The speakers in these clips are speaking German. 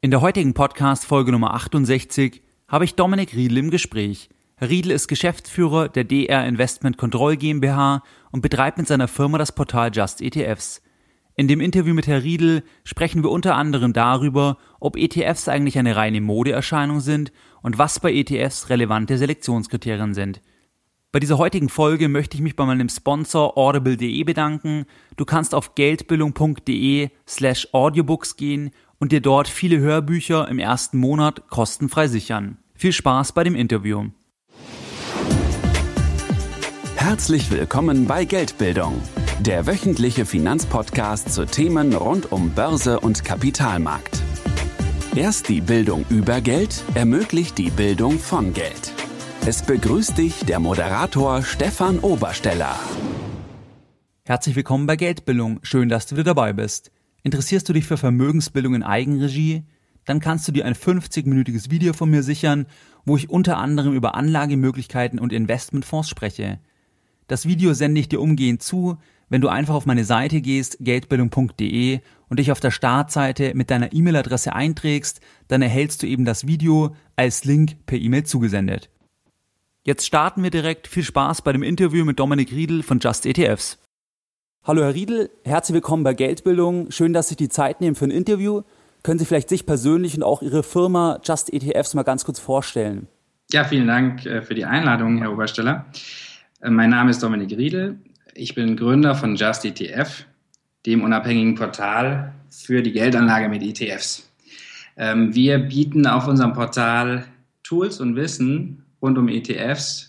In der heutigen Podcast-Folge Nummer 68 habe ich Dominik Riedl im Gespräch. Herr Riedl ist Geschäftsführer der DR Investment Control GmbH und betreibt mit seiner Firma das Portal Just ETFs. In dem Interview mit Herrn Riedl sprechen wir unter anderem darüber, ob ETFs eigentlich eine reine Modeerscheinung sind und was bei ETFs relevante Selektionskriterien sind. Bei dieser heutigen Folge möchte ich mich bei meinem Sponsor audible.de bedanken. Du kannst auf geldbildung.de slash audiobooks gehen und dir dort viele Hörbücher im ersten Monat kostenfrei sichern. Viel Spaß bei dem Interview. Herzlich willkommen bei Geldbildung, der wöchentliche Finanzpodcast zu Themen rund um Börse und Kapitalmarkt. Erst die Bildung über Geld ermöglicht die Bildung von Geld. Es begrüßt dich der Moderator Stefan Obersteller. Herzlich willkommen bei Geldbildung. Schön, dass du wieder dabei bist. Interessierst du dich für Vermögensbildung in Eigenregie? Dann kannst du dir ein 50-minütiges Video von mir sichern, wo ich unter anderem über Anlagemöglichkeiten und Investmentfonds spreche. Das Video sende ich dir umgehend zu, wenn du einfach auf meine Seite gehst, geldbildung.de und dich auf der Startseite mit deiner E-Mail-Adresse einträgst, dann erhältst du eben das Video als Link per E-Mail zugesendet. Jetzt starten wir direkt. Viel Spaß bei dem Interview mit Dominik Riedl von Just ETFs. Hallo Herr Riedl, herzlich willkommen bei Geldbildung. Schön, dass Sie die Zeit nehmen für ein Interview. Können Sie vielleicht sich persönlich und auch Ihre Firma Just ETFs mal ganz kurz vorstellen? Ja, vielen Dank äh, für die Einladung, Herr Obersteller. Äh, mein Name ist Dominik Riedl. Ich bin Gründer von Just ETF, dem unabhängigen Portal für die Geldanlage mit ETFs. Ähm, wir bieten auf unserem Portal Tools und Wissen rund um ETFs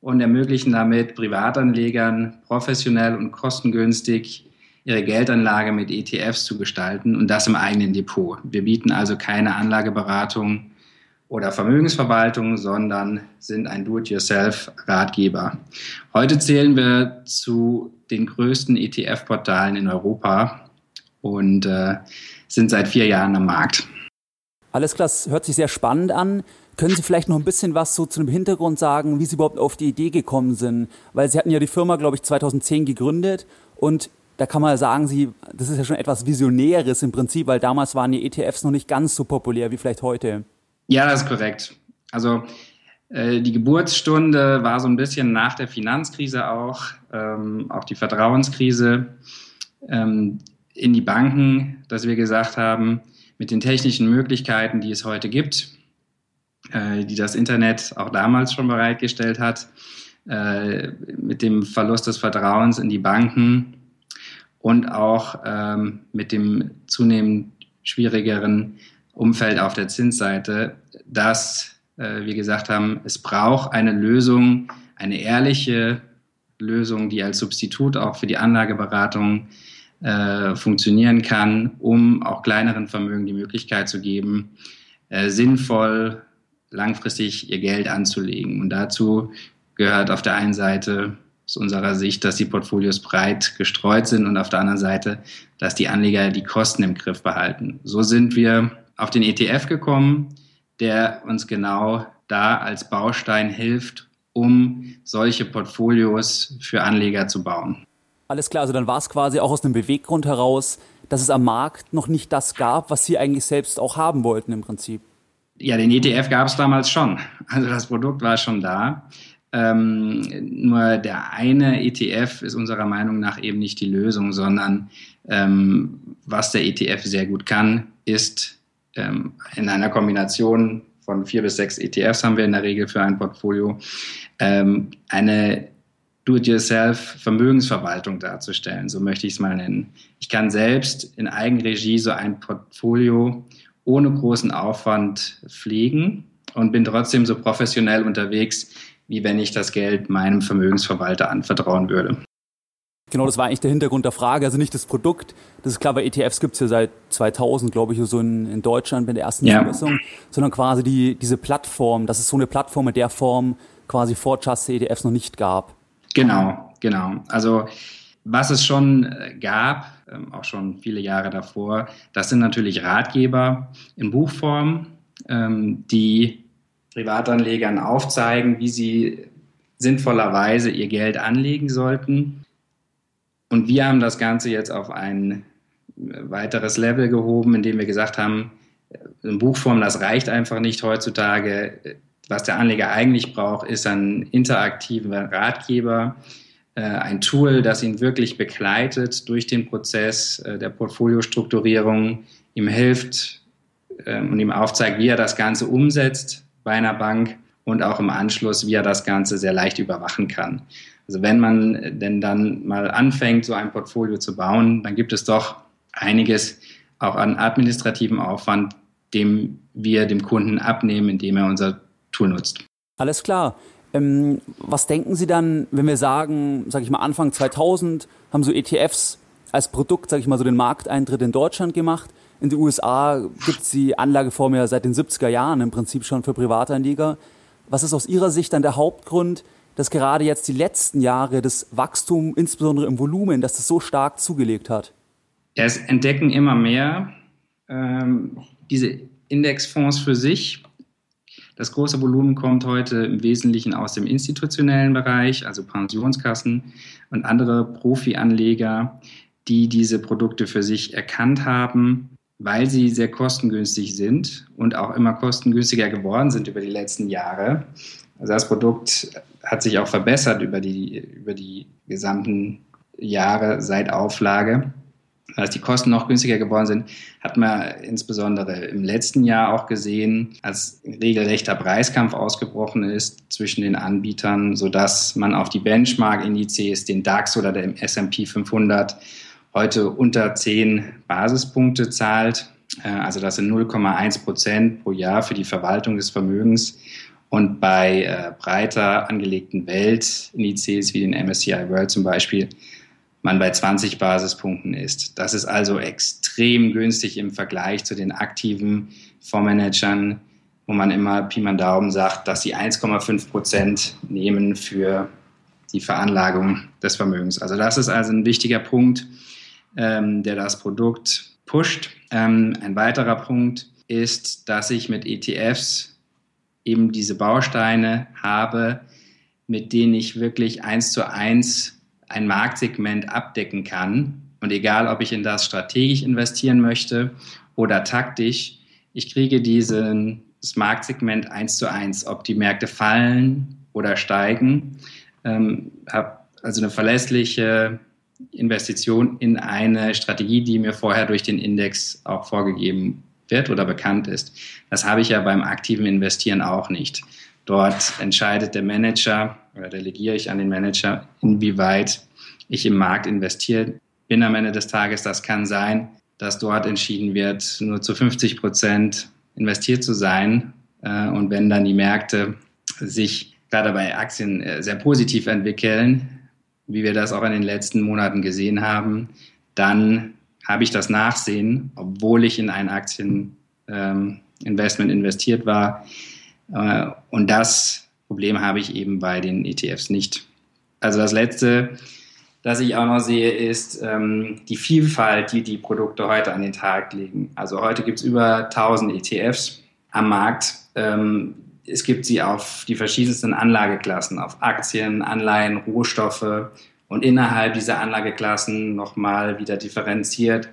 und ermöglichen damit Privatanlegern professionell und kostengünstig ihre Geldanlage mit ETFs zu gestalten und das im eigenen Depot. Wir bieten also keine Anlageberatung oder Vermögensverwaltung, sondern sind ein Do-it-yourself-Ratgeber. Heute zählen wir zu den größten ETF-Portalen in Europa und äh, sind seit vier Jahren am Markt. Alles klar, das hört sich sehr spannend an. Können Sie vielleicht noch ein bisschen was so zu dem Hintergrund sagen, wie Sie überhaupt auf die Idee gekommen sind? Weil Sie hatten ja die Firma, glaube ich, 2010 gegründet und da kann man sagen, Sie, das ist ja schon etwas Visionäres im Prinzip, weil damals waren die ETFs noch nicht ganz so populär wie vielleicht heute. Ja, das ist korrekt. Also äh, die Geburtsstunde war so ein bisschen nach der Finanzkrise auch, ähm, auch die Vertrauenskrise ähm, in die Banken, dass wir gesagt haben, mit den technischen Möglichkeiten, die es heute gibt, die das Internet auch damals schon bereitgestellt hat, äh, mit dem Verlust des Vertrauens in die Banken und auch ähm, mit dem zunehmend schwierigeren Umfeld auf der Zinsseite, dass äh, wir gesagt haben, es braucht eine Lösung, eine ehrliche Lösung, die als Substitut auch für die Anlageberatung äh, funktionieren kann, um auch kleineren Vermögen die Möglichkeit zu geben, äh, sinnvoll langfristig ihr Geld anzulegen. Und dazu gehört auf der einen Seite aus unserer Sicht, dass die Portfolios breit gestreut sind und auf der anderen Seite, dass die Anleger die Kosten im Griff behalten. So sind wir auf den ETF gekommen, der uns genau da als Baustein hilft, um solche Portfolios für Anleger zu bauen. Alles klar, also dann war es quasi auch aus einem Beweggrund heraus, dass es am Markt noch nicht das gab, was Sie eigentlich selbst auch haben wollten im Prinzip. Ja, den ETF gab es damals schon. Also das Produkt war schon da. Ähm, nur der eine ETF ist unserer Meinung nach eben nicht die Lösung, sondern ähm, was der ETF sehr gut kann, ist ähm, in einer Kombination von vier bis sechs ETFs haben wir in der Regel für ein Portfolio, ähm, eine Do-it-yourself-Vermögensverwaltung darzustellen, so möchte ich es mal nennen. Ich kann selbst in Eigenregie so ein Portfolio ohne großen Aufwand pflegen und bin trotzdem so professionell unterwegs, wie wenn ich das Geld meinem Vermögensverwalter anvertrauen würde. Genau, das war eigentlich der Hintergrund der Frage. Also nicht das Produkt. Das ist klar, weil ETFs gibt es ja seit 2000, glaube ich, so in, in Deutschland bei der ersten ja. Zulassung, sondern quasi die, diese Plattform, dass es so eine Plattform in der Form quasi vor Just ETFs noch nicht gab. Genau, genau. Also was es schon äh, gab, ähm, auch schon viele Jahre davor, das sind natürlich Ratgeber in Buchform, ähm, die Privatanlegern aufzeigen, wie sie sinnvollerweise ihr Geld anlegen sollten. Und wir haben das Ganze jetzt auf ein weiteres Level gehoben, indem wir gesagt haben, in Buchform, das reicht einfach nicht heutzutage. Was der Anleger eigentlich braucht, ist ein interaktiver Ratgeber, äh, ein Tool, das ihn wirklich begleitet durch den Prozess äh, der Portfoliostrukturierung, ihm hilft ähm, und ihm aufzeigt, wie er das Ganze umsetzt bei einer Bank und auch im Anschluss, wie er das Ganze sehr leicht überwachen kann. Also wenn man denn dann mal anfängt, so ein Portfolio zu bauen, dann gibt es doch einiges auch an administrativem Aufwand, dem wir dem Kunden abnehmen, indem er unser Tool nutzt. Alles klar. Ähm, was denken Sie dann, wenn wir sagen, sage ich mal Anfang 2000 haben so ETFs als Produkt, sage ich mal so den Markteintritt in Deutschland gemacht. In den USA gibt es die Anlageform ja seit den 70er Jahren im Prinzip schon für Privatanleger. Was ist aus Ihrer Sicht dann der Hauptgrund, dass gerade jetzt die letzten Jahre das Wachstum, insbesondere im Volumen, dass das so stark zugelegt hat? Es entdecken immer mehr ähm, diese Indexfonds für sich. Das große Volumen kommt heute im Wesentlichen aus dem institutionellen Bereich, also Pensionskassen und andere Profi-Anleger, die diese Produkte für sich erkannt haben, weil sie sehr kostengünstig sind und auch immer kostengünstiger geworden sind über die letzten Jahre. Also das Produkt hat sich auch verbessert über die, über die gesamten Jahre seit Auflage als die Kosten noch günstiger geworden sind, hat man insbesondere im letzten Jahr auch gesehen, als regelrechter Preiskampf ausgebrochen ist zwischen den Anbietern, sodass man auf die Benchmark-Indizes, den DAX oder den S&P 500, heute unter 10 Basispunkte zahlt. Äh, also das sind 0,1 Prozent pro Jahr für die Verwaltung des Vermögens. Und bei äh, breiter angelegten Weltindizes wie den MSCI World zum Beispiel man bei 20 Basispunkten ist. Das ist also extrem günstig im Vergleich zu den aktiven Fondsmanagern, wo man immer Pi mal Daumen sagt, dass sie 1,5 Prozent nehmen für die Veranlagung des Vermögens. Also das ist also ein wichtiger Punkt, ähm, der das Produkt pusht. Ähm, ein weiterer Punkt ist, dass ich mit ETFs eben diese Bausteine habe, mit denen ich wirklich eins zu eins ein Marktsegment abdecken kann. Und egal, ob ich in das strategisch investieren möchte oder taktisch, ich kriege diesen, das Marktsegment eins zu eins, ob die Märkte fallen oder steigen, ähm, habe also eine verlässliche Investition in eine Strategie, die mir vorher durch den Index auch vorgegeben wird oder bekannt ist. Das habe ich ja beim aktiven Investieren auch nicht. Dort entscheidet der Manager oder delegiere ich an den Manager, inwieweit ich im Markt investiere bin am Ende des Tages. Das kann sein, dass dort entschieden wird, nur zu 50 Prozent investiert zu sein. Äh, und wenn dann die Märkte sich gerade bei Aktien äh, sehr positiv entwickeln, wie wir das auch in den letzten Monaten gesehen haben, dann habe ich das Nachsehen, obwohl ich in ein Aktieninvestment ähm, investiert war, und das Problem habe ich eben bei den ETFs nicht. Also das Letzte, das ich auch noch sehe, ist ähm, die Vielfalt, die die Produkte heute an den Tag legen. Also heute gibt es über 1000 ETFs am Markt. Ähm, es gibt sie auf die verschiedensten Anlageklassen, auf Aktien, Anleihen, Rohstoffe und innerhalb dieser Anlageklassen nochmal wieder differenziert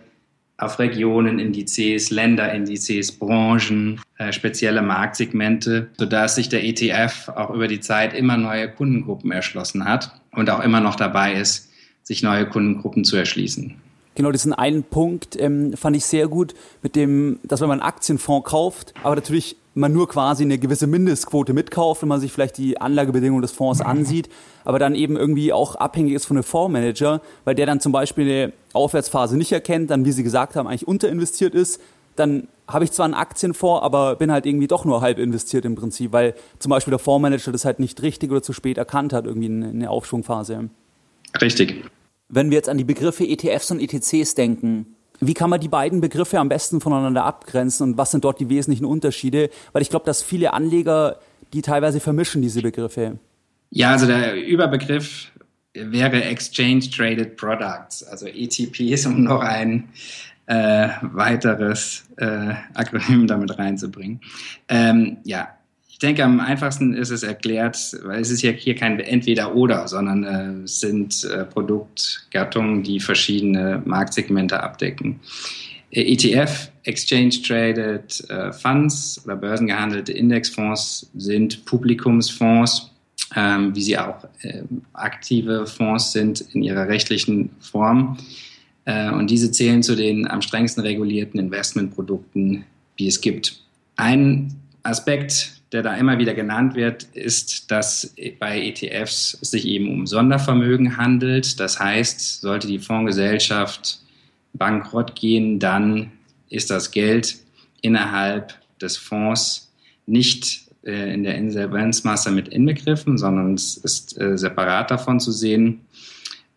auf Regionenindizes, Länderindizes, Branchen, äh, spezielle Marktsegmente, sodass sich der ETF auch über die Zeit immer neue Kundengruppen erschlossen hat und auch immer noch dabei ist, sich neue Kundengruppen zu erschließen. Genau, diesen einen Punkt ähm, fand ich sehr gut, mit dem, dass wenn man einen Aktienfonds kauft, aber natürlich man nur quasi eine gewisse Mindestquote mitkauft, wenn man sich vielleicht die Anlagebedingungen des Fonds ansieht, aber dann eben irgendwie auch abhängig ist von einem Fondsmanager, weil der dann zum Beispiel eine Aufwärtsphase nicht erkennt, dann, wie Sie gesagt haben, eigentlich unterinvestiert ist, dann habe ich zwar einen Aktienfonds, aber bin halt irgendwie doch nur halb investiert im Prinzip, weil zum Beispiel der Fondsmanager das halt nicht richtig oder zu spät erkannt hat, irgendwie in der Aufschwungphase. Richtig. Wenn wir jetzt an die Begriffe ETFs und ETCs denken, wie kann man die beiden Begriffe am besten voneinander abgrenzen und was sind dort die wesentlichen Unterschiede? Weil ich glaube, dass viele Anleger die teilweise vermischen, diese Begriffe. Ja, also der Überbegriff wäre Exchange Traded Products, also ETPs, um noch ein äh, weiteres äh, Akronym damit reinzubringen. Ähm, ja, denke, am einfachsten ist es erklärt, weil es ist ja hier kein Entweder-Oder, sondern äh, es sind äh, Produktgattungen, die verschiedene Marktsegmente abdecken. Äh, ETF Exchange Traded äh, Funds oder börsengehandelte Indexfonds sind Publikumsfonds, ähm, wie sie auch äh, aktive Fonds sind in ihrer rechtlichen Form. Äh, und diese zählen zu den am strengsten regulierten Investmentprodukten, die es gibt. Ein Aspekt, der da immer wieder genannt wird, ist, dass bei ETFs es sich eben um Sondervermögen handelt. Das heißt, sollte die Fondsgesellschaft bankrott gehen, dann ist das Geld innerhalb des Fonds nicht äh, in der Insolvenzmasse mit inbegriffen, sondern es ist äh, separat davon zu sehen.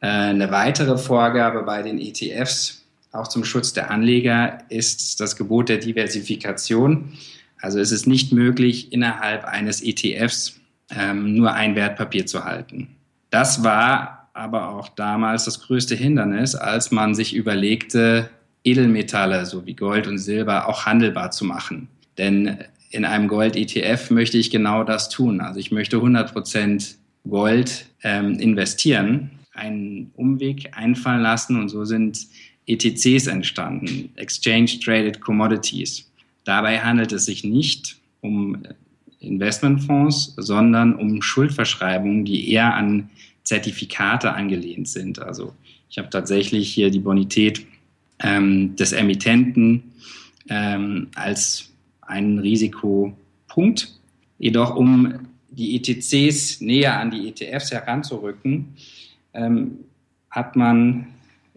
Äh, eine weitere Vorgabe bei den ETFs, auch zum Schutz der Anleger, ist das Gebot der Diversifikation. Also es ist nicht möglich, innerhalb eines ETFs ähm, nur ein Wertpapier zu halten. Das war aber auch damals das größte Hindernis, als man sich überlegte, Edelmetalle sowie Gold und Silber auch handelbar zu machen. Denn in einem Gold-ETF möchte ich genau das tun. Also ich möchte 100% Gold ähm, investieren, einen Umweg einfallen lassen und so sind ETCs entstanden, Exchange Traded Commodities. Dabei handelt es sich nicht um Investmentfonds, sondern um Schuldverschreibungen, die eher an Zertifikate angelehnt sind. Also ich habe tatsächlich hier die Bonität ähm, des Emittenten ähm, als einen Risikopunkt. Jedoch um die ETCs näher an die ETFs heranzurücken, ähm, hat man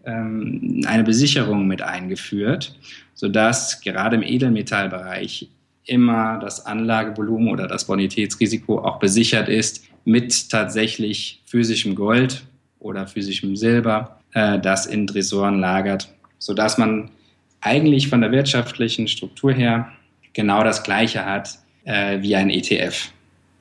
ähm, eine Besicherung mit eingeführt, sodass gerade im Edelmetallbereich immer das Anlagevolumen oder das Bonitätsrisiko auch besichert ist mit tatsächlich physischem Gold oder physischem Silber, äh, das in Tresoren lagert, sodass man eigentlich von der wirtschaftlichen Struktur her genau das Gleiche hat äh, wie ein ETF.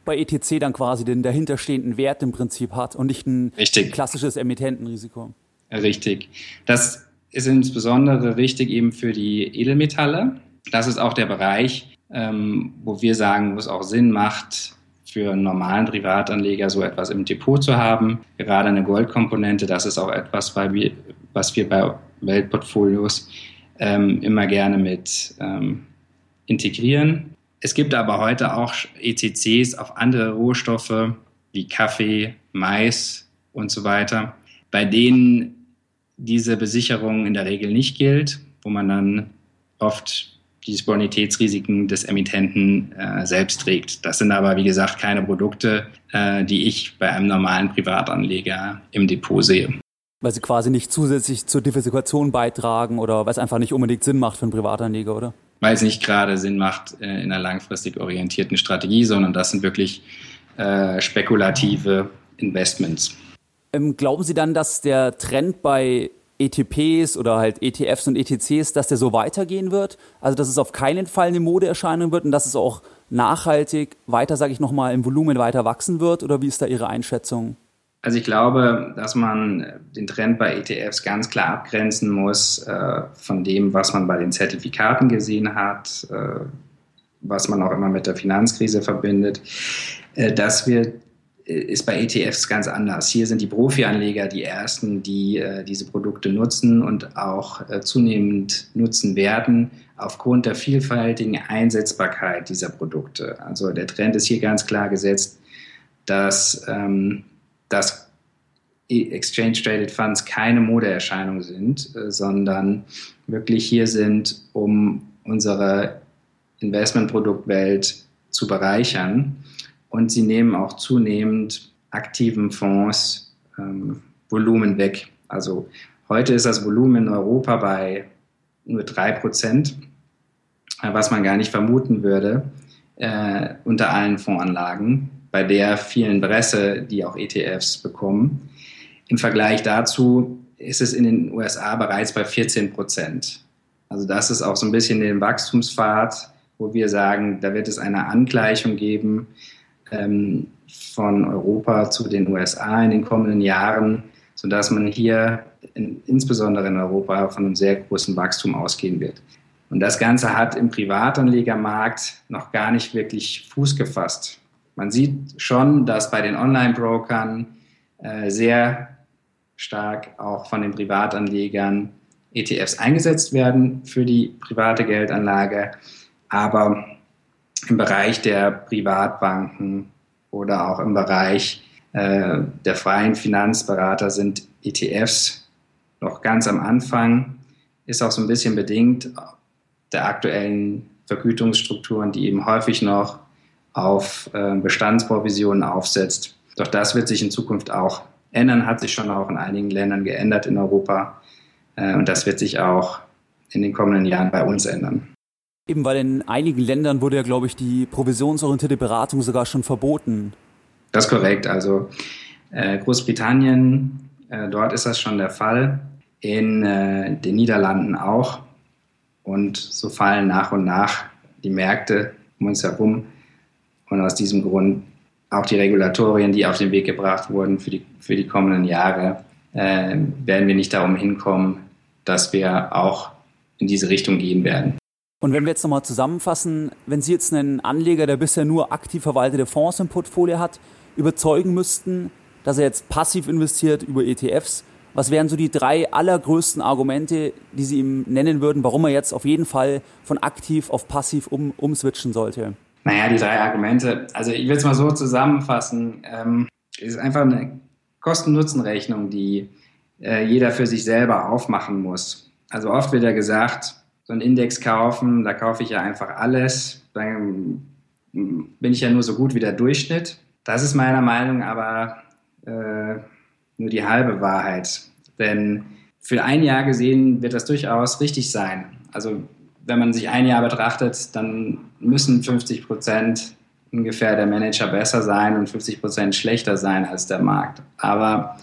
Bei ETC dann quasi den dahinterstehenden Wert im Prinzip hat und nicht ein Richtig. klassisches Emittentenrisiko. Richtig. Das ist insbesondere wichtig eben für die Edelmetalle. Das ist auch der Bereich, ähm, wo wir sagen, wo es auch Sinn macht, für einen normalen Privatanleger so etwas im Depot zu haben. Gerade eine Goldkomponente, das ist auch etwas, was wir bei Weltportfolios ähm, immer gerne mit ähm, integrieren. Es gibt aber heute auch ETCs auf andere Rohstoffe wie Kaffee, Mais und so weiter, bei denen diese Besicherung in der Regel nicht gilt, wo man dann oft die Bonitätsrisiken des Emittenten äh, selbst trägt. Das sind aber, wie gesagt, keine Produkte, äh, die ich bei einem normalen Privatanleger im Depot sehe. Weil sie quasi nicht zusätzlich zur Diversifikation beitragen oder weil es einfach nicht unbedingt Sinn macht für einen Privatanleger, oder? Weil es nicht gerade Sinn macht äh, in einer langfristig orientierten Strategie, sondern das sind wirklich äh, spekulative Investments. Ähm, glauben Sie dann, dass der Trend bei ETPs oder halt ETFs und ETCs, dass der so weitergehen wird? Also dass es auf keinen Fall eine Modeerscheinung wird und dass es auch nachhaltig weiter, sage ich nochmal, im Volumen weiter wachsen wird? Oder wie ist da Ihre Einschätzung? Also ich glaube, dass man den Trend bei ETFs ganz klar abgrenzen muss äh, von dem, was man bei den Zertifikaten gesehen hat, äh, was man auch immer mit der Finanzkrise verbindet. Äh, dass wir ist bei ETFs ganz anders. Hier sind die Profi-Anleger die ersten, die äh, diese Produkte nutzen und auch äh, zunehmend nutzen werden aufgrund der vielfältigen Einsetzbarkeit dieser Produkte. Also der Trend ist hier ganz klar gesetzt, dass, ähm, dass Exchange Traded Funds keine Modeerscheinung sind, äh, sondern wirklich hier sind, um unsere Investmentproduktwelt zu bereichern und sie nehmen auch zunehmend aktiven Fonds ähm, Volumen weg. Also heute ist das Volumen in Europa bei nur 3%, äh, was man gar nicht vermuten würde äh, unter allen Fondsanlagen, bei der vielen Presse, die auch ETFs bekommen. Im Vergleich dazu ist es in den USA bereits bei 14% Also das ist auch so ein bisschen den Wachstumspfad, wo wir sagen, da wird es eine Angleichung geben ähm, von Europa zu den USA in den kommenden Jahren, sodass man hier in, insbesondere in Europa von einem sehr großen Wachstum ausgehen wird. Und das Ganze hat im Privatanlegermarkt noch gar nicht wirklich Fuß gefasst. Man sieht schon, dass bei den Online-Brokern äh, sehr stark auch von den Privatanlegern ETFs eingesetzt werden für die private Geldanlage, aber im Bereich der Privatbanken oder auch im Bereich äh, der freien Finanzberater sind ETFs noch ganz am Anfang, ist auch so ein bisschen bedingt der aktuellen Vergütungsstrukturen, die eben häufig noch auf äh, Bestandsprovisionen aufsetzt. Doch das wird sich in Zukunft auch ändern, hat sich schon auch in einigen Ländern geändert in Europa. Äh, und das wird sich auch in den kommenden Jahren bei uns ändern. Eben weil in einigen Ländern wurde ja, glaube ich, die provisionsorientierte Beratung sogar schon verboten. Das ist korrekt. Also äh, Großbritannien, äh, dort ist das schon der Fall. In äh, den Niederlanden auch. Und so fallen nach und nach die Märkte um uns herum. Und aus diesem Grund auch die Regulatorien, die auf den Weg gebracht wurden für die, für die kommenden Jahre, äh, werden wir nicht darum hinkommen, dass wir auch in diese Richtung gehen werden. Und wenn wir jetzt nochmal zusammenfassen, wenn Sie jetzt einen Anleger, der bisher nur aktiv verwaltete Fonds im Portfolio hat, überzeugen müssten, dass er jetzt passiv investiert über ETFs, was wären so die drei allergrößten Argumente, die Sie ihm nennen würden, warum er jetzt auf jeden Fall von aktiv auf passiv um, umswitchen sollte? Naja, die drei Argumente. Also ich will es mal so zusammenfassen. Ähm, es ist einfach eine Kosten-Nutzen-Rechnung, die äh, jeder für sich selber aufmachen muss. Also oft wird ja gesagt, so einen Index kaufen, da kaufe ich ja einfach alles. Dann bin ich ja nur so gut wie der Durchschnitt. Das ist meiner Meinung aber äh, nur die halbe Wahrheit. Denn für ein Jahr gesehen wird das durchaus richtig sein. Also wenn man sich ein Jahr betrachtet, dann müssen 50 Prozent ungefähr der Manager besser sein und 50 Prozent schlechter sein als der Markt. Aber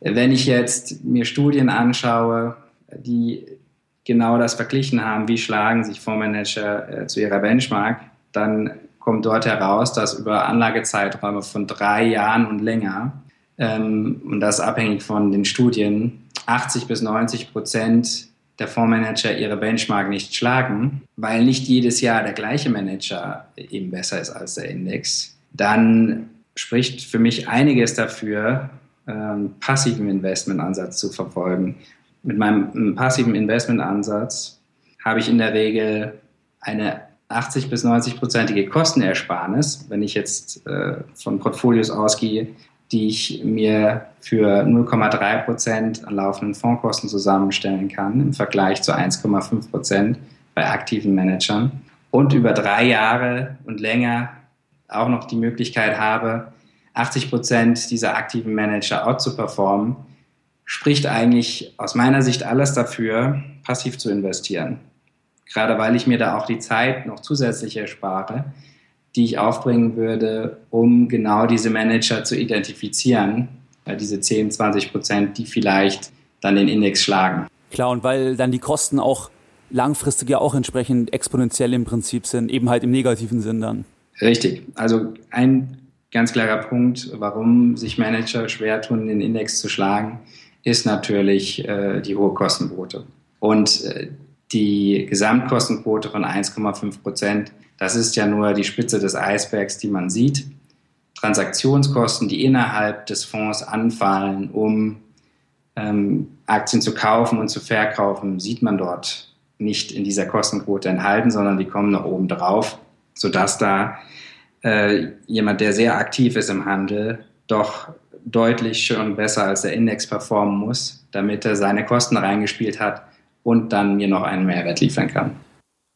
wenn ich jetzt mir Studien anschaue, die genau das verglichen haben, wie schlagen sich Fondsmanager äh, zu ihrer Benchmark, dann kommt dort heraus, dass über Anlagezeiträume von drei Jahren und länger, ähm, und das abhängig von den Studien, 80 bis 90 Prozent der Fondsmanager ihre Benchmark nicht schlagen, weil nicht jedes Jahr der gleiche Manager eben besser ist als der Index, dann spricht für mich einiges dafür, ähm, passiven Investmentansatz zu verfolgen. Mit meinem passiven Investmentansatz habe ich in der Regel eine 80 bis 90 prozentige Kostenersparnis, wenn ich jetzt äh, von Portfolios ausgehe, die ich mir für 0,3 Prozent an laufenden Fondskosten zusammenstellen kann im Vergleich zu 1,5 Prozent bei aktiven Managern und über drei Jahre und länger auch noch die Möglichkeit habe, 80 Prozent dieser aktiven Manager out zu performen, spricht eigentlich aus meiner Sicht alles dafür, passiv zu investieren. Gerade weil ich mir da auch die Zeit noch zusätzlich erspare, die ich aufbringen würde, um genau diese Manager zu identifizieren, diese 10, 20 Prozent, die vielleicht dann den Index schlagen. Klar, und weil dann die Kosten auch langfristig ja auch entsprechend exponentiell im Prinzip sind, eben halt im negativen Sinn dann. Richtig. Also ein ganz klarer Punkt, warum sich Manager schwer tun, den Index zu schlagen, ist natürlich äh, die hohe Kostenquote. Und äh, die Gesamtkostenquote von 1,5 Prozent, das ist ja nur die Spitze des Eisbergs, die man sieht. Transaktionskosten, die innerhalb des Fonds anfallen, um ähm, Aktien zu kaufen und zu verkaufen, sieht man dort nicht in dieser Kostenquote enthalten, sondern die kommen noch oben drauf, sodass da äh, jemand, der sehr aktiv ist im Handel, doch deutlich schon besser als der Index performen muss, damit er seine Kosten reingespielt hat und dann mir noch einen Mehrwert liefern kann.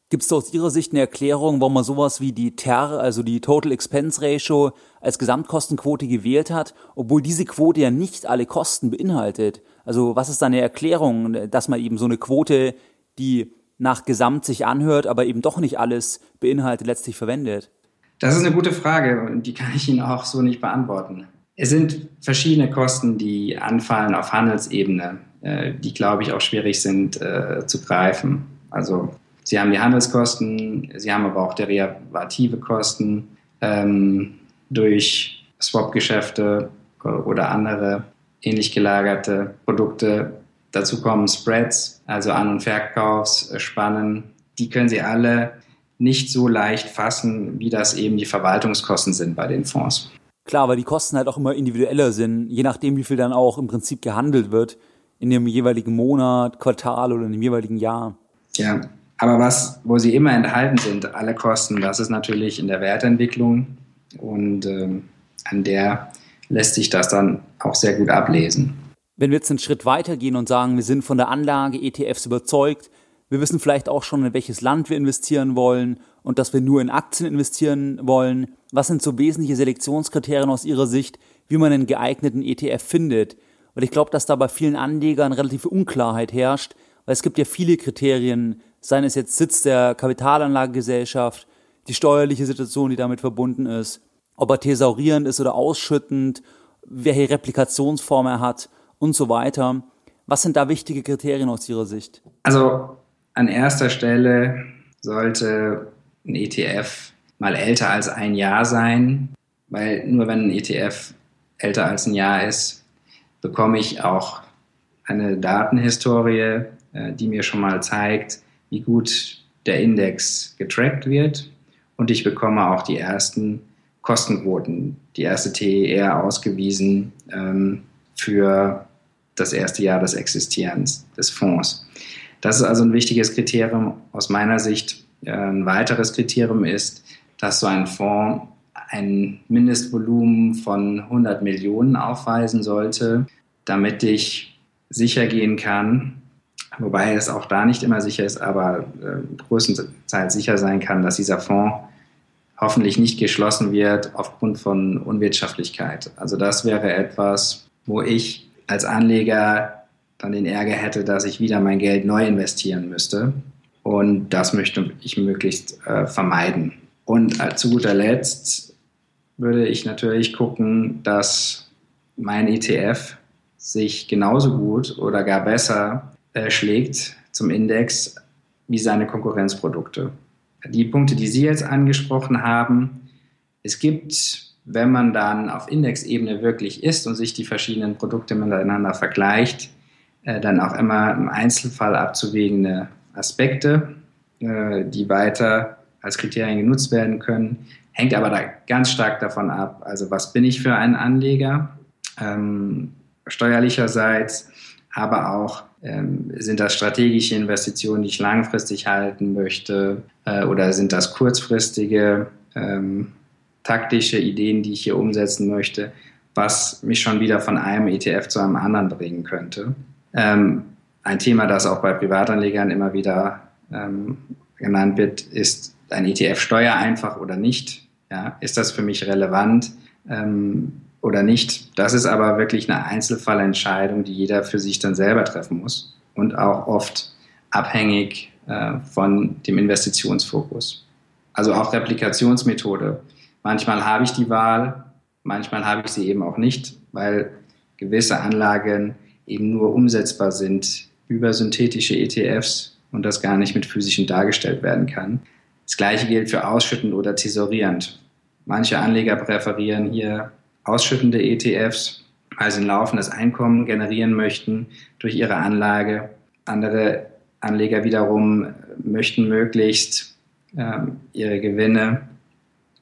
Gibt es aus Ihrer Sicht eine Erklärung, warum man sowas wie die TER, also die Total Expense Ratio, als Gesamtkostenquote gewählt hat, obwohl diese Quote ja nicht alle Kosten beinhaltet? Also was ist da eine Erklärung, dass man eben so eine Quote, die nach Gesamt sich anhört, aber eben doch nicht alles beinhaltet, letztlich verwendet? Das ist eine gute Frage und die kann ich Ihnen auch so nicht beantworten. Es sind verschiedene Kosten, die anfallen auf Handelsebene, äh, die, glaube ich, auch schwierig sind äh, zu greifen. Also Sie haben die Handelskosten, Sie haben aber auch derivative Kosten ähm, durch Swap-Geschäfte oder andere ähnlich gelagerte Produkte. Dazu kommen Spreads, also An- und Verkaufsspannen. Die können Sie alle nicht so leicht fassen, wie das eben die Verwaltungskosten sind bei den Fonds. Klar, weil die Kosten halt auch immer individueller sind, je nachdem, wie viel dann auch im Prinzip gehandelt wird. in dem jeweiligen Monat, Quartal oder in dem jeweiligen Jahr. Ja, aber was, wo sie immer enthalten sind, alle Kosten, das ist natürlich in der Wertentwicklung und ähm, an der lässt sich das dann auch sehr gut ablesen. Wenn wir jetzt einen Schritt weitergehen und sagen, wir sind von der Anlage ETFs überzeugt, wir wissen vielleicht auch schon, in welches Land wir investieren wollen und dass wir nur in Aktien investieren wollen. Was sind so wesentliche Selektionskriterien aus Ihrer Sicht, wie man einen geeigneten ETF findet? Weil ich glaube, dass da bei vielen Anlegern relative Unklarheit herrscht, weil es gibt ja viele Kriterien, seien es jetzt Sitz der Kapitalanlagegesellschaft, die steuerliche Situation, die damit verbunden ist, ob er thesaurierend ist oder ausschüttend, welche Replikationsform er hat und so weiter. Was sind da wichtige Kriterien aus Ihrer Sicht? Also an erster Stelle sollte ein ETF mal älter als ein Jahr sein, weil nur wenn ein ETF älter als ein Jahr ist, bekomme ich auch eine Datenhistorie, äh, die mir schon mal zeigt, wie gut der Index getrackt wird. Und ich bekomme auch die ersten Kostenquoten, die erste TER ausgewiesen ähm, für das erste Jahr des Existierens des Fonds. Das ist also ein wichtiges Kriterium aus meiner Sicht. Äh, ein weiteres Kriterium ist, dass so ein Fonds ein Mindestvolumen von 100 Millionen aufweisen sollte, damit ich sicher gehen kann, wobei es auch da nicht immer sicher ist, aber äh, größtenteils sicher sein kann, dass dieser Fonds hoffentlich nicht geschlossen wird aufgrund von Unwirtschaftlichkeit. Also das wäre etwas, wo ich als Anleger dann den Ärger hätte, dass ich wieder mein Geld neu investieren müsste. Und das möchte ich möglichst äh, vermeiden. Und äh, zu guter Letzt würde ich natürlich gucken, dass mein ETF sich genauso gut oder gar besser äh, schlägt zum Index wie seine Konkurrenzprodukte. Die Punkte, die Sie jetzt angesprochen haben, es gibt, wenn man dann auf Indexebene wirklich ist und sich die verschiedenen Produkte miteinander vergleicht, äh, dann auch immer im Einzelfall abzuwägende Aspekte, äh, die weiter als Kriterien genutzt werden können. Hängt aber da ganz stark davon ab, also was bin ich für ein Anleger, ähm, steuerlicherseits, aber auch ähm, sind das strategische Investitionen, die ich langfristig halten möchte, äh, oder sind das kurzfristige ähm, taktische Ideen, die ich hier umsetzen möchte, was mich schon wieder von einem ETF zu einem anderen bringen könnte. Ähm, ein Thema, das auch bei Privatanlegern immer wieder ähm, genannt wird, ist ein ETF steuereinfach oder nicht. Ja, ist das für mich relevant ähm, oder nicht? Das ist aber wirklich eine Einzelfallentscheidung, die jeder für sich dann selber treffen muss und auch oft abhängig äh, von dem Investitionsfokus. Also auch Replikationsmethode. Manchmal habe ich die Wahl, manchmal habe ich sie eben auch nicht, weil gewisse Anlagen eben nur umsetzbar sind über synthetische ETFs und das gar nicht mit physischen dargestellt werden kann. Das gleiche gilt für ausschüttend oder tesorierend. Manche Anleger präferieren hier ausschüttende ETFs, weil sie ein laufendes Einkommen generieren möchten durch ihre Anlage. Andere Anleger wiederum möchten möglichst ähm, ihre Gewinne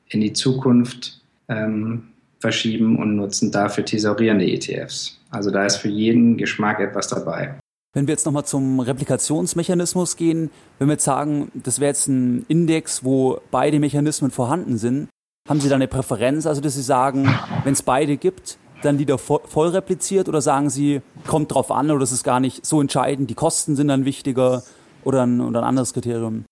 in die Zukunft ähm, verschieben und nutzen dafür tesorierende ETFs. Also da ist für jeden Geschmack etwas dabei. Wenn wir jetzt nochmal zum Replikationsmechanismus gehen, wenn wir jetzt sagen, das wäre jetzt ein Index, wo beide Mechanismen vorhanden sind, haben Sie da eine Präferenz, also dass Sie sagen, wenn es beide gibt, dann wieder voll repliziert oder sagen Sie, kommt drauf an oder ist es gar nicht so entscheidend, die Kosten sind dann wichtiger oder ein, oder ein anderes Kriterium?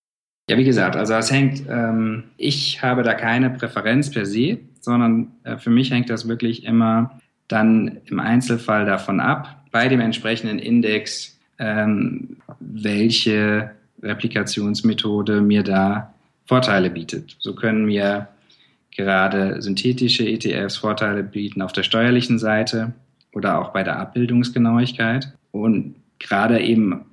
Ja, wie gesagt, also es hängt, ähm, ich habe da keine Präferenz per se, sondern äh, für mich hängt das wirklich immer dann im Einzelfall davon ab, bei dem entsprechenden Index, ähm, welche Replikationsmethode mir da Vorteile bietet. So können mir gerade synthetische ETFs Vorteile bieten auf der steuerlichen Seite oder auch bei der Abbildungsgenauigkeit. Und gerade eben,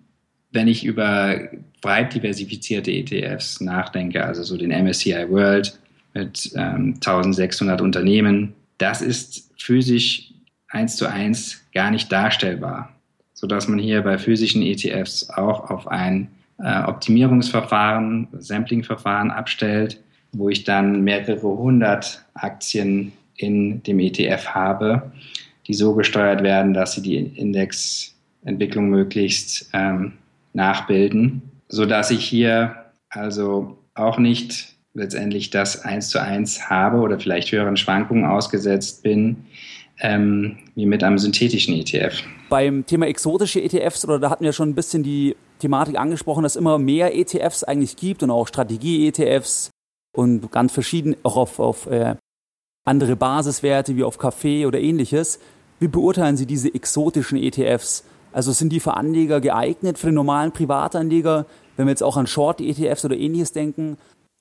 wenn ich über breit diversifizierte ETFs nachdenke, also so den MSCI World mit ähm, 1600 Unternehmen, das ist physisch eins zu eins gar nicht darstellbar, sodass man hier bei physischen ETFs auch auf ein äh, Optimierungsverfahren, Samplingverfahren abstellt, wo ich dann mehrere hundert Aktien in dem ETF habe, die so gesteuert werden, dass sie die Index Entwicklung möglichst ähm, nachbilden, sodass ich hier also auch nicht letztendlich das eins zu eins habe oder vielleicht höheren Schwankungen ausgesetzt bin, ähm, wie mit einem synthetischen ETF. Beim Thema exotische ETFs, oder da hatten wir schon ein bisschen die Thematik angesprochen, dass es immer mehr ETFs eigentlich gibt und auch Strategie-ETFs und ganz verschieden auch auf, auf äh, andere Basiswerte wie auf Kaffee oder ähnliches. Wie beurteilen Sie diese exotischen ETFs? Also sind die für Anleger geeignet, für den normalen Privatanleger, wenn wir jetzt auch an Short-ETFs oder ähnliches denken?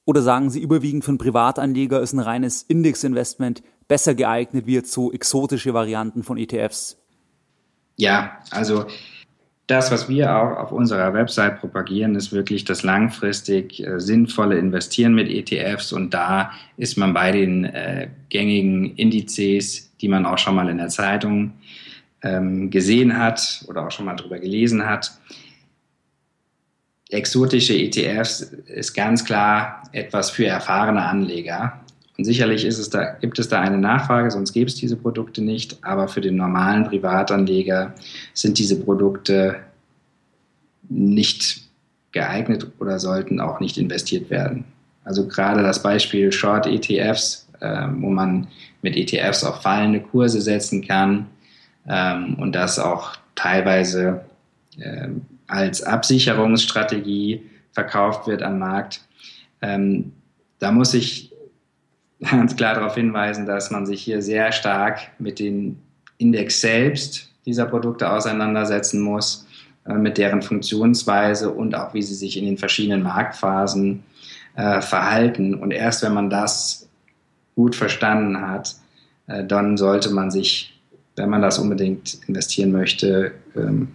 Oder sagen Sie überwiegend für einen Privatanleger ist ein reines Index-Investment besser geeignet wie jetzt so exotische Varianten von ETFs? Ja, also das, was wir auch auf unserer Website propagieren, ist wirklich das langfristig äh, sinnvolle Investieren mit ETFs. Und da ist man bei den äh, gängigen Indizes, die man auch schon mal in der Zeitung ähm, gesehen hat oder auch schon mal drüber gelesen hat. Exotische ETFs ist ganz klar etwas für erfahrene Anleger. Und sicherlich es da, gibt es da eine Nachfrage, sonst gäbe es diese Produkte nicht. Aber für den normalen Privatanleger sind diese Produkte nicht geeignet oder sollten auch nicht investiert werden. Also gerade das Beispiel Short ETFs, äh, wo man mit ETFs auf fallende Kurse setzen kann ähm, und das auch teilweise äh, als Absicherungsstrategie verkauft wird am Markt. Ähm, da muss ich ganz klar darauf hinweisen, dass man sich hier sehr stark mit den Index selbst dieser Produkte auseinandersetzen muss, äh, mit deren Funktionsweise und auch wie sie sich in den verschiedenen Marktphasen äh, verhalten. Und erst wenn man das gut verstanden hat, äh, dann sollte man sich, wenn man das unbedingt investieren möchte, ähm,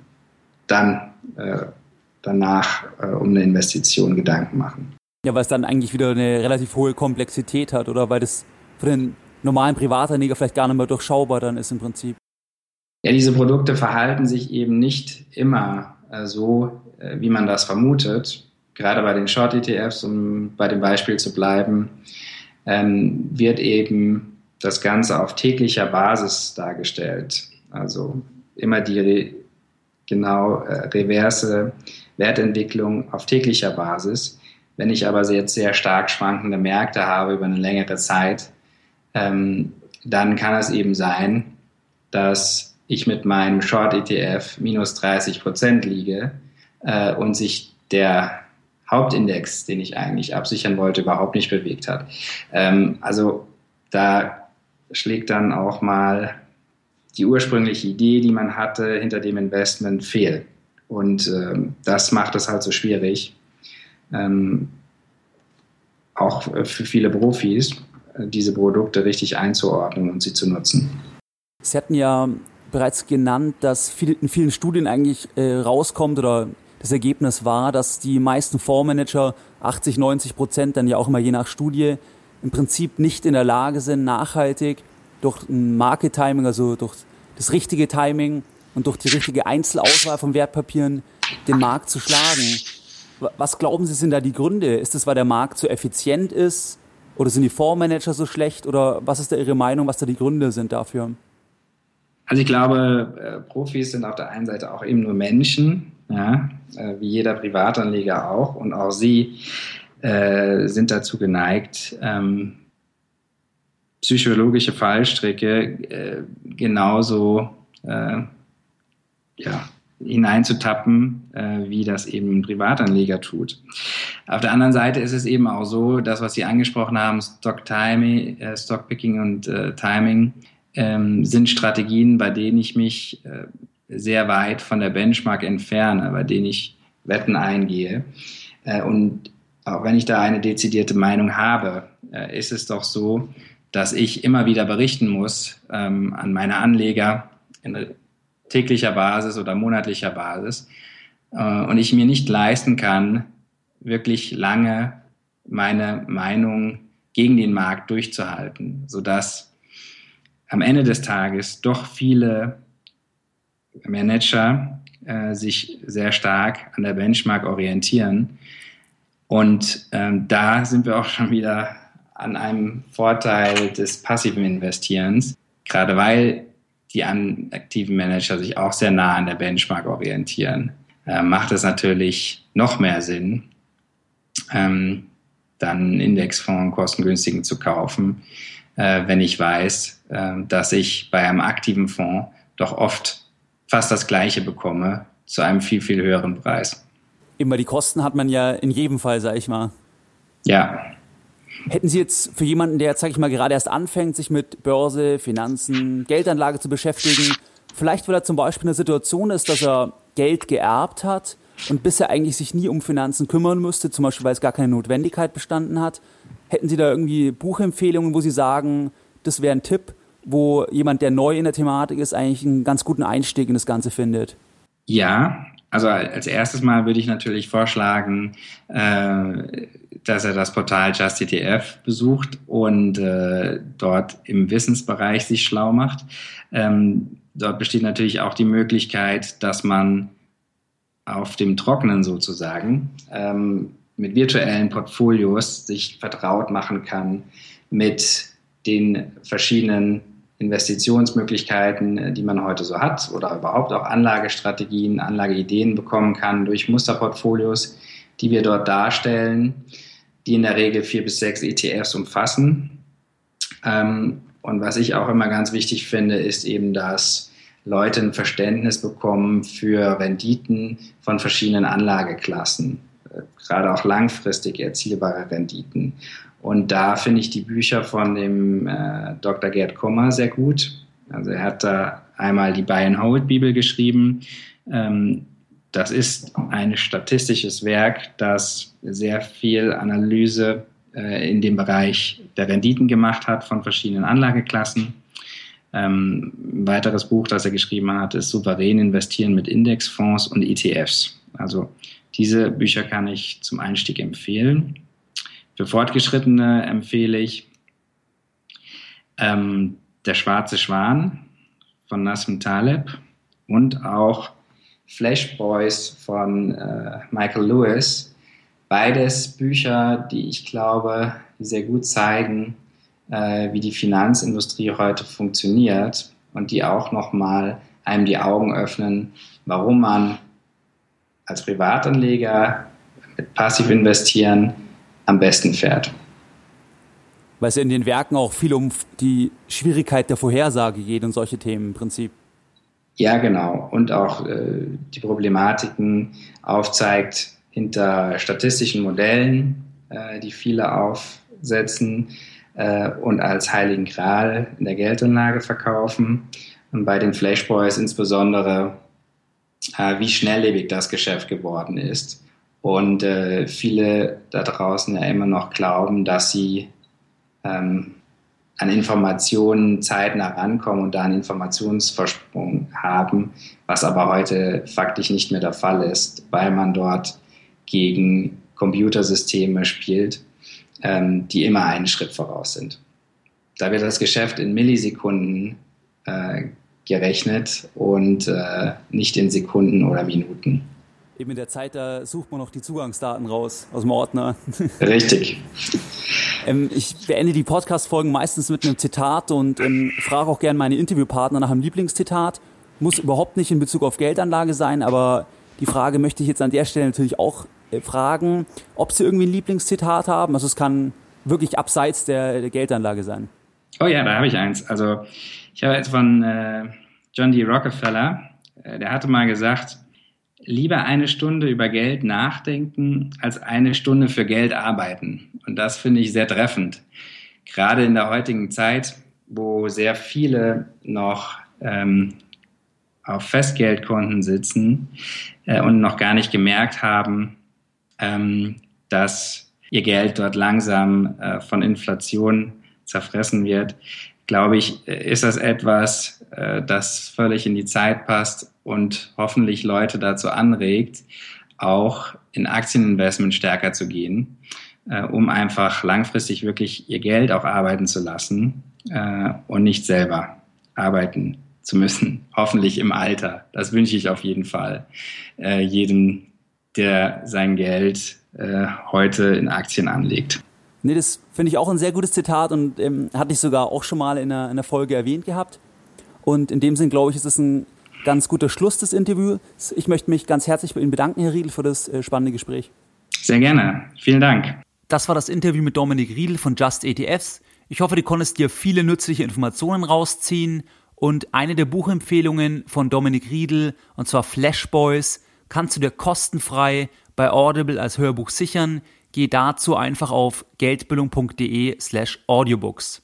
dann äh, danach äh, um eine Investition Gedanken machen. Ja, weil es dann eigentlich wieder eine relativ hohe Komplexität hat oder weil das für den normalen Privatanleger vielleicht gar nicht mehr durchschaubar dann ist im Prinzip. Ja, diese Produkte verhalten sich eben nicht immer äh, so, äh, wie man das vermutet. Gerade bei den Short-ETFs, um bei dem Beispiel zu bleiben, ähm, wird eben das Ganze auf täglicher Basis dargestellt. Also immer die genau äh, reverse Wertentwicklung auf täglicher Basis. Wenn ich aber jetzt sehr stark schwankende Märkte habe über eine längere Zeit, ähm, dann kann es eben sein, dass ich mit meinem Short-ETF minus 30 Prozent liege äh, und sich der Hauptindex, den ich eigentlich absichern wollte, überhaupt nicht bewegt hat. Ähm, also da schlägt dann auch mal die ursprüngliche Idee, die man hatte, hinter dem Investment fehl. Und ähm, das macht es halt so schwierig ähm, auch für viele Profis, diese Produkte richtig einzuordnen und sie zu nutzen. Sie hatten ja bereits genannt, dass in vielen Studien eigentlich äh, rauskommt oder das Ergebnis war, dass die meisten Fondsmanager, 80, 90 Prozent, dann ja auch immer je nach Studie, im Prinzip nicht in der Lage sind, nachhaltig durch ein Market Timing, also durch das richtige Timing und durch die richtige Einzelauswahl von Wertpapieren den Markt zu schlagen. Was glauben Sie, sind da die Gründe? Ist es, weil der Markt zu effizient ist? Oder sind die Fondsmanager so schlecht? Oder was ist da Ihre Meinung, was da die Gründe sind dafür? Also ich glaube, äh, Profis sind auf der einen Seite auch eben nur Menschen, ja, äh, wie jeder Privatanleger auch. Und auch sie äh, sind dazu geneigt, ähm, psychologische Fallstricke äh, genauso äh, ja, hineinzutappen, äh, wie das eben ein Privatanleger tut. Auf der anderen Seite ist es eben auch so, das, was Sie angesprochen haben, Stock Timing, äh, Stockpicking und äh, Timing, ähm, sind Strategien, bei denen ich mich äh, sehr weit von der Benchmark entferne, bei denen ich Wetten eingehe. Äh, und auch wenn ich da eine dezidierte Meinung habe, äh, ist es doch so, dass ich immer wieder berichten muss ähm, an meine Anleger in täglicher Basis oder monatlicher Basis äh, und ich mir nicht leisten kann, wirklich lange meine Meinung gegen den Markt durchzuhalten, sodass am Ende des Tages doch viele Manager äh, sich sehr stark an der Benchmark orientieren. Und ähm, da sind wir auch schon wieder an einem Vorteil des passiven Investierens, gerade weil die aktiven Manager sich auch sehr nah an der Benchmark orientieren, äh, macht es natürlich noch mehr Sinn, ähm, dann einen Indexfonds kostengünstigen zu kaufen, äh, wenn ich weiß, äh, dass ich bei einem aktiven Fonds doch oft fast das Gleiche bekomme zu einem viel, viel höheren Preis. Immer die Kosten hat man ja in jedem Fall, sag ich mal. Ja. Hätten Sie jetzt für jemanden, der, sag ich mal, gerade erst anfängt, sich mit Börse, Finanzen, Geldanlage zu beschäftigen, vielleicht weil er zum Beispiel in der Situation ist, dass er Geld geerbt hat und bisher eigentlich sich nie um Finanzen kümmern müsste, zum Beispiel weil es gar keine Notwendigkeit bestanden hat. Hätten Sie da irgendwie Buchempfehlungen, wo Sie sagen, das wäre ein Tipp, wo jemand, der neu in der Thematik ist, eigentlich einen ganz guten Einstieg in das Ganze findet? Ja, also als erstes Mal würde ich natürlich vorschlagen, äh, dass er das Portal JustETF besucht und äh, dort im Wissensbereich sich schlau macht. Ähm, dort besteht natürlich auch die Möglichkeit, dass man auf dem Trockenen sozusagen ähm, mit virtuellen Portfolios sich vertraut machen kann mit den verschiedenen Investitionsmöglichkeiten, äh, die man heute so hat oder überhaupt auch Anlagestrategien, Anlageideen bekommen kann durch Musterportfolios, die wir dort darstellen, die in der Regel vier bis sechs ETFs umfassen. Ähm, und was ich auch immer ganz wichtig finde, ist eben, dass Leute ein Verständnis bekommen für Renditen von verschiedenen Anlageklassen, äh, gerade auch langfristig erzielbare Renditen. Und da finde ich die Bücher von dem äh, Dr. Gerd Kommer sehr gut. Also er hat da einmal die Buy and Hold Bibel geschrieben. Ähm, das ist ein statistisches Werk, das sehr viel Analyse äh, in dem Bereich der Renditen gemacht hat von verschiedenen Anlageklassen. Ähm, ein weiteres Buch, das er geschrieben hat, ist Souverän investieren mit Indexfonds und ETFs. Also diese Bücher kann ich zum Einstieg empfehlen. Für Fortgeschrittene empfehle ich ähm, Der schwarze Schwan von Nassim Taleb und auch Flash Boys von äh, Michael Lewis. Beides Bücher, die ich glaube, sehr gut zeigen, äh, wie die Finanzindustrie heute funktioniert und die auch nochmal einem die Augen öffnen, warum man als Privatanleger mit Passiv investieren am besten fährt. Weil es in den Werken auch viel um die Schwierigkeit der Vorhersage geht und solche Themen im Prinzip. Ja, genau. Und auch äh, die Problematiken aufzeigt hinter statistischen Modellen, äh, die viele aufsetzen äh, und als Heiligen Gral in der Geldanlage verkaufen. Und bei den Flashboys insbesondere, äh, wie schnelllebig das Geschäft geworden ist und äh, viele da draußen ja immer noch glauben, dass sie ähm, an Informationen zeitnah rankommen und da einen Informationsversprung haben, was aber heute faktisch nicht mehr der Fall ist, weil man dort gegen Computersysteme spielt, ähm, die immer einen Schritt voraus sind. Da wird das Geschäft in Millisekunden äh, gerechnet und äh, nicht in Sekunden oder Minuten eben in der Zeit, da sucht man noch die Zugangsdaten raus aus dem Ordner. Richtig. ähm, ich beende die Podcast-Folgen meistens mit einem Zitat und ähm, frage auch gerne meine Interviewpartner nach einem Lieblingszitat. Muss überhaupt nicht in Bezug auf Geldanlage sein, aber die Frage möchte ich jetzt an der Stelle natürlich auch äh, fragen, ob Sie irgendwie ein Lieblingszitat haben. Also es kann wirklich abseits der, der Geldanlage sein. Oh ja, da habe ich eins. Also ich habe jetzt von äh, John D. Rockefeller, äh, der hatte mal gesagt, lieber eine Stunde über Geld nachdenken, als eine Stunde für Geld arbeiten. Und das finde ich sehr treffend. Gerade in der heutigen Zeit, wo sehr viele noch ähm, auf Festgeldkonten sitzen äh, und noch gar nicht gemerkt haben, ähm, dass ihr Geld dort langsam äh, von Inflation zerfressen wird, glaube ich, ist das etwas, äh, das völlig in die Zeit passt und hoffentlich Leute dazu anregt, auch in Aktieninvestment stärker zu gehen, äh, um einfach langfristig wirklich ihr Geld auch arbeiten zu lassen äh, und nicht selber arbeiten zu müssen, hoffentlich im Alter. Das wünsche ich auf jeden Fall äh, jedem, der sein Geld äh, heute in Aktien anlegt. Nee, das finde ich auch ein sehr gutes Zitat und ähm, hatte ich sogar auch schon mal in einer, in einer Folge erwähnt gehabt. Und in dem Sinn, glaube ich, ist es ein ganz guter Schluss des Interviews. Ich möchte mich ganz herzlich bei Ihnen bedanken, Herr Riedel, für das äh, spannende Gespräch. Sehr gerne. Vielen Dank. Das war das Interview mit Dominik Riedel von Just ETFs. Ich hoffe, du konntest dir viele nützliche Informationen rausziehen. Und eine der Buchempfehlungen von Dominik Riedel, und zwar Flash Boys, kannst du dir kostenfrei bei Audible als Hörbuch sichern. Geh dazu einfach auf geldbildung.de slash audiobooks.